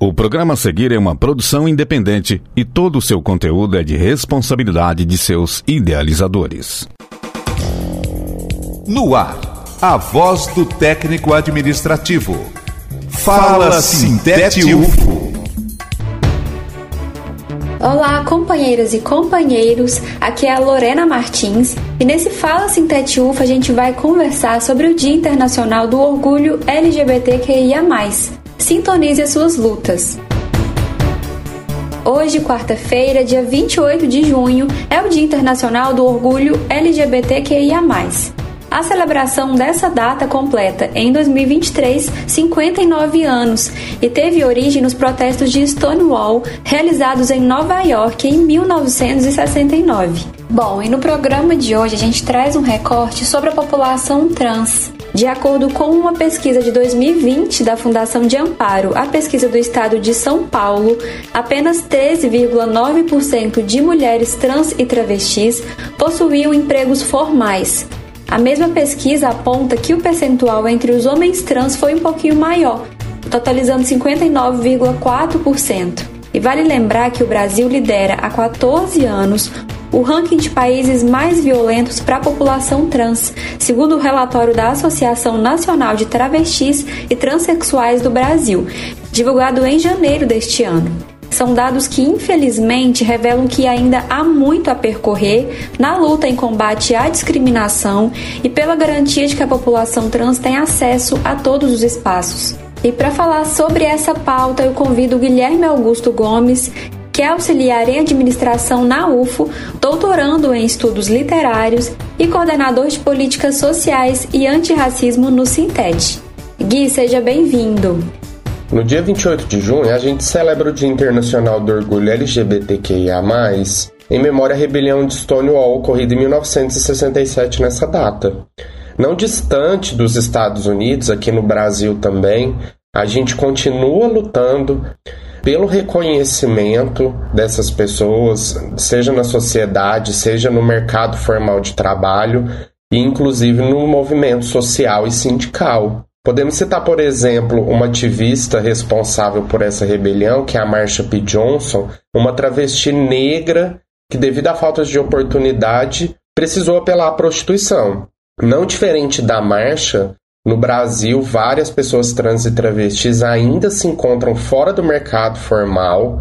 O programa a seguir é uma produção independente e todo o seu conteúdo é de responsabilidade de seus idealizadores. No ar, a voz do técnico administrativo. Fala Sintete UFO. Olá, companheiras e companheiros. Aqui é a Lorena Martins e nesse Fala Sintete UFO a gente vai conversar sobre o Dia Internacional do Orgulho LGBTQIA+. Sintonize as suas lutas. Hoje, quarta-feira, dia 28 de junho, é o Dia Internacional do Orgulho LGBTQIA. A celebração dessa data completa, em 2023, 59 anos e teve origem nos protestos de Stonewall realizados em Nova York em 1969. Bom, e no programa de hoje a gente traz um recorte sobre a população trans. De acordo com uma pesquisa de 2020 da Fundação de Amparo, a pesquisa do estado de São Paulo, apenas 13,9% de mulheres trans e travestis possuíam empregos formais. A mesma pesquisa aponta que o percentual entre os homens trans foi um pouquinho maior, totalizando 59,4%. E vale lembrar que o Brasil lidera há 14 anos o ranking de países mais violentos para a população trans, segundo o relatório da Associação Nacional de Travestis e Transsexuais do Brasil, divulgado em janeiro deste ano. São dados que, infelizmente, revelam que ainda há muito a percorrer na luta em combate à discriminação e pela garantia de que a população trans tem acesso a todos os espaços. E para falar sobre essa pauta, eu convido Guilherme Augusto Gomes, que é auxiliar em administração na UFO, doutorando em estudos literários e coordenador de políticas sociais e antirracismo no Sinted. Gui, seja bem-vindo. No dia 28 de junho, a gente celebra o Dia Internacional do Orgulho LGBTQIA+, em memória à rebelião de Stonewall ocorrida em 1967 nessa data. Não distante dos Estados Unidos, aqui no Brasil também, a gente continua lutando pelo reconhecimento dessas pessoas, seja na sociedade, seja no mercado formal de trabalho e inclusive no movimento social e sindical. Podemos citar, por exemplo, uma ativista responsável por essa rebelião, que é a Marsha P. Johnson, uma travesti negra que, devido à falta de oportunidade, precisou apelar à prostituição. Não diferente da Marsha, no Brasil, várias pessoas trans e travestis ainda se encontram fora do mercado formal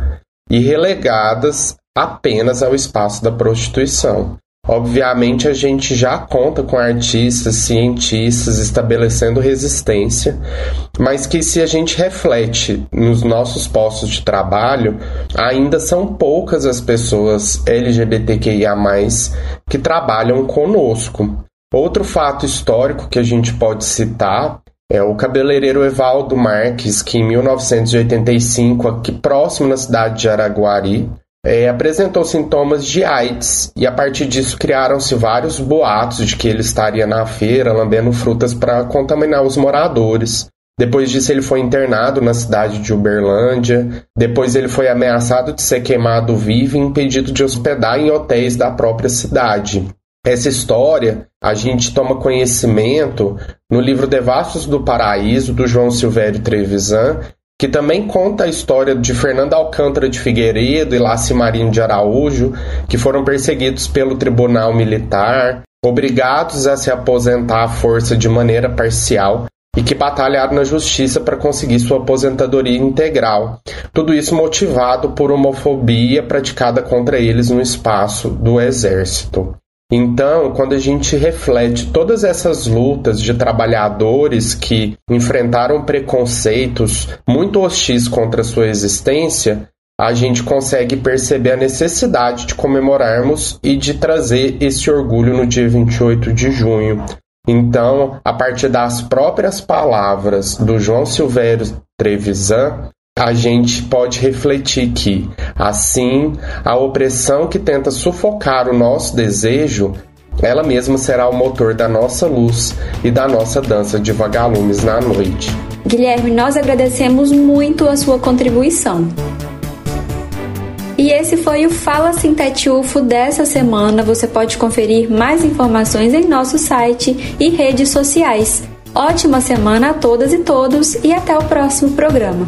e relegadas apenas ao espaço da prostituição. Obviamente, a gente já conta com artistas, cientistas estabelecendo resistência, mas que, se a gente reflete nos nossos postos de trabalho, ainda são poucas as pessoas LGBTQIA, que trabalham conosco. Outro fato histórico que a gente pode citar é o cabeleireiro Evaldo Marques, que em 1985, aqui próximo na cidade de Araguari, é, apresentou sintomas de AIDS e a partir disso criaram-se vários boatos de que ele estaria na feira lambendo frutas para contaminar os moradores. Depois disso, ele foi internado na cidade de Uberlândia. Depois, ele foi ameaçado de ser queimado vivo e impedido de hospedar em hotéis da própria cidade. Essa história a gente toma conhecimento no livro Devassos do Paraíso, do João Silvério Trevisan, que também conta a história de Fernando Alcântara de Figueiredo e Laci Marinho de Araújo, que foram perseguidos pelo Tribunal Militar, obrigados a se aposentar à força de maneira parcial e que batalharam na justiça para conseguir sua aposentadoria integral. Tudo isso motivado por homofobia praticada contra eles no espaço do exército. Então, quando a gente reflete todas essas lutas de trabalhadores que enfrentaram preconceitos muito hostis contra sua existência, a gente consegue perceber a necessidade de comemorarmos e de trazer esse orgulho no dia 28 de junho. Então, a partir das próprias palavras do João Silvério Trevisan, a gente pode refletir que, assim, a opressão que tenta sufocar o nosso desejo, ela mesma será o motor da nossa luz e da nossa dança de vagalumes na noite. Guilherme, nós agradecemos muito a sua contribuição. E esse foi o Fala Sintete UFO dessa semana. Você pode conferir mais informações em nosso site e redes sociais. Ótima semana a todas e todos e até o próximo programa.